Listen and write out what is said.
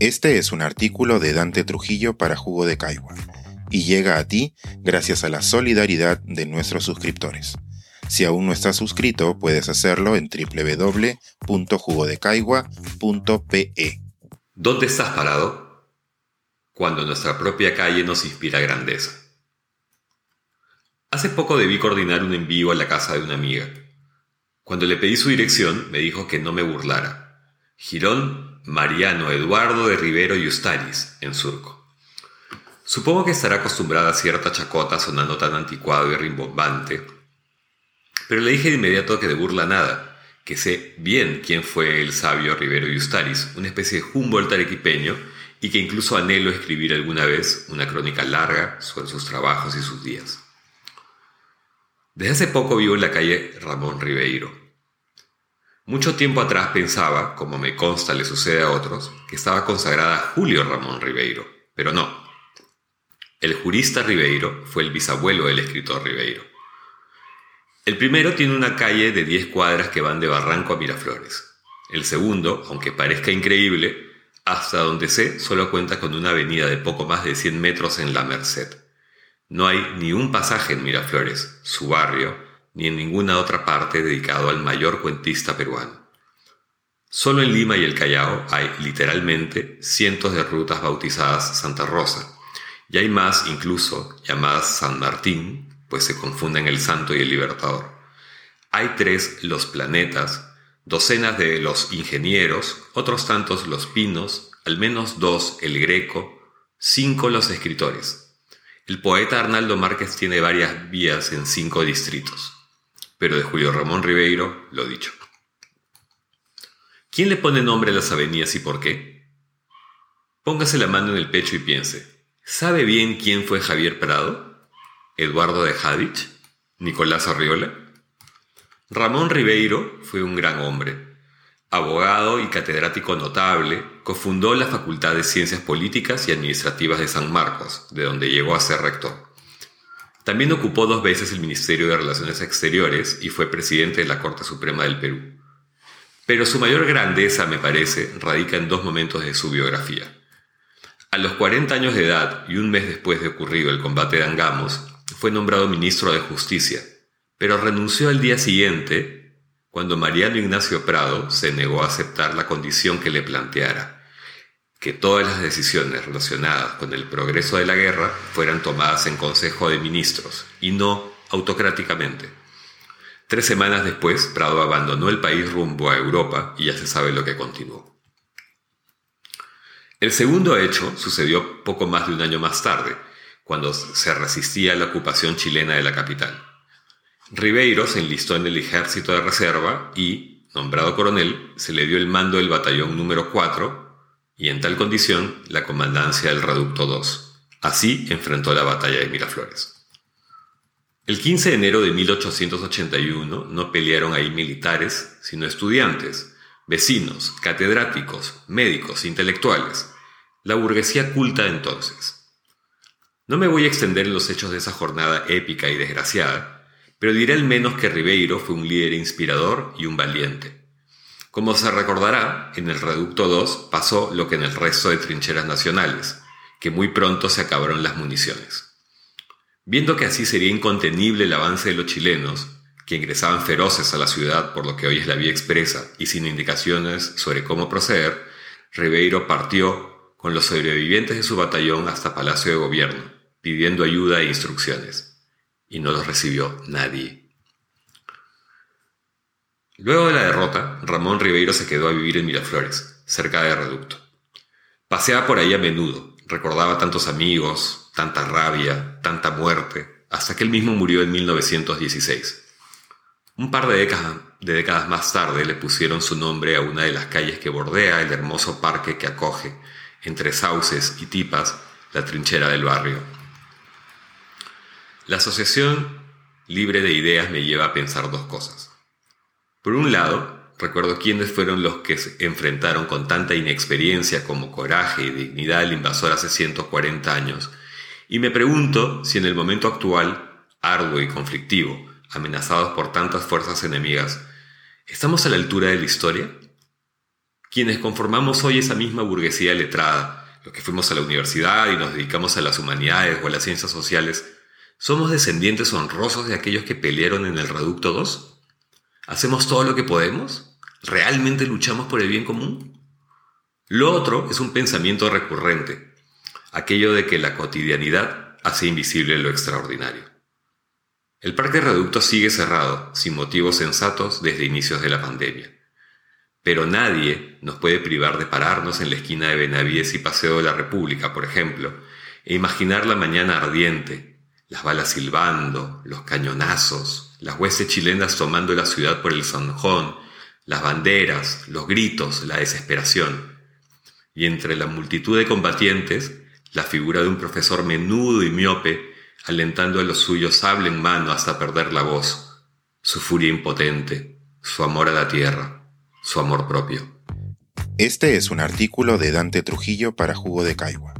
Este es un artículo de Dante Trujillo para Jugo de Caigua y llega a ti gracias a la solidaridad de nuestros suscriptores. Si aún no estás suscrito, puedes hacerlo en www.jugodecaigua.pe. ¿Dónde estás parado? Cuando nuestra propia calle nos inspira grandeza. Hace poco debí coordinar un envío a la casa de una amiga. Cuando le pedí su dirección, me dijo que no me burlara. Girón Mariano Eduardo de Rivero y Ustaris, en Surco. Supongo que estará acostumbrada a cierta chacota sonando tan anticuado y rimbombante, pero le dije de inmediato que de burla nada, que sé bien quién fue el sabio Rivero y Ustaris, una especie de Humboldt arequipeño, y que incluso anhelo escribir alguna vez una crónica larga sobre sus trabajos y sus días. Desde hace poco vivo en la calle Ramón Ribeiro. Mucho tiempo atrás pensaba, como me consta le sucede a otros, que estaba consagrada a Julio Ramón Ribeiro, pero no. El jurista Ribeiro fue el bisabuelo del escritor Ribeiro. El primero tiene una calle de 10 cuadras que van de Barranco a Miraflores. El segundo, aunque parezca increíble, hasta donde sé, solo cuenta con una avenida de poco más de 100 metros en La Merced. No hay ni un pasaje en Miraflores, su barrio, ni en ninguna otra parte dedicado al mayor cuentista peruano. Solo en Lima y el Callao hay literalmente cientos de rutas bautizadas Santa Rosa, y hay más incluso llamadas San Martín, pues se confunden el santo y el libertador. Hay tres los planetas, docenas de los ingenieros, otros tantos los pinos, al menos dos el greco, cinco los escritores. El poeta Arnaldo Márquez tiene varias vías en cinco distritos, pero de Julio Ramón Ribeiro lo dicho. ¿Quién le pone nombre a las avenidas y por qué? Póngase la mano en el pecho y piense, ¿sabe bien quién fue Javier Prado? ¿Eduardo de Hadich? ¿Nicolás Arriola? Ramón Ribeiro fue un gran hombre, Abogado y catedrático notable, cofundó la Facultad de Ciencias Políticas y Administrativas de San Marcos, de donde llegó a ser rector. También ocupó dos veces el Ministerio de Relaciones Exteriores y fue presidente de la Corte Suprema del Perú. Pero su mayor grandeza, me parece, radica en dos momentos de su biografía. A los 40 años de edad y un mes después de ocurrido el combate de Angamos, fue nombrado ministro de Justicia, pero renunció al día siguiente cuando Mariano Ignacio Prado se negó a aceptar la condición que le planteara, que todas las decisiones relacionadas con el progreso de la guerra fueran tomadas en Consejo de Ministros y no autocráticamente. Tres semanas después, Prado abandonó el país rumbo a Europa y ya se sabe lo que continuó. El segundo hecho sucedió poco más de un año más tarde, cuando se resistía la ocupación chilena de la capital. Ribeiro se enlistó en el ejército de reserva y, nombrado coronel, se le dio el mando del batallón número 4 y en tal condición la comandancia del reducto 2. Así enfrentó la batalla de Miraflores. El 15 de enero de 1881 no pelearon ahí militares, sino estudiantes, vecinos, catedráticos, médicos, intelectuales, la burguesía culta entonces. No me voy a extender en los hechos de esa jornada épica y desgraciada, pero diré al menos que Ribeiro fue un líder inspirador y un valiente. Como se recordará, en el Reducto 2 pasó lo que en el resto de trincheras nacionales, que muy pronto se acabaron las municiones. Viendo que así sería incontenible el avance de los chilenos, que ingresaban feroces a la ciudad por lo que hoy es la vía expresa y sin indicaciones sobre cómo proceder, Ribeiro partió con los sobrevivientes de su batallón hasta Palacio de Gobierno, pidiendo ayuda e instrucciones y no los recibió nadie. Luego de la derrota, Ramón Ribeiro se quedó a vivir en Miraflores, cerca de Reducto. Paseaba por ahí a menudo, recordaba tantos amigos, tanta rabia, tanta muerte, hasta que él mismo murió en 1916. Un par de décadas, de décadas más tarde le pusieron su nombre a una de las calles que bordea el hermoso parque que acoge, entre sauces y tipas, la trinchera del barrio. La asociación libre de ideas me lleva a pensar dos cosas. Por un lado, recuerdo quiénes fueron los que se enfrentaron con tanta inexperiencia como coraje y dignidad al invasor hace 140 años, y me pregunto si en el momento actual, arduo y conflictivo, amenazados por tantas fuerzas enemigas, ¿estamos a la altura de la historia? Quienes conformamos hoy esa misma burguesía letrada, los que fuimos a la universidad y nos dedicamos a las humanidades o a las ciencias sociales, ¿somos descendientes honrosos de aquellos que pelearon en el Reducto 2? ¿Hacemos todo lo que podemos? ¿Realmente luchamos por el bien común? Lo otro es un pensamiento recurrente, aquello de que la cotidianidad hace invisible lo extraordinario. El parque reducto sigue cerrado, sin motivos sensatos, desde inicios de la pandemia. Pero nadie nos puede privar de pararnos en la esquina de Benavides y Paseo de la República, por ejemplo, e imaginar la mañana ardiente, las balas silbando, los cañonazos, las huestes chilenas tomando la ciudad por el zanjón, las banderas, los gritos, la desesperación. Y entre la multitud de combatientes, la figura de un profesor menudo y miope alentando a los suyos sable en mano hasta perder la voz, su furia impotente, su amor a la tierra, su amor propio. Este es un artículo de Dante Trujillo para Jugo de Caigua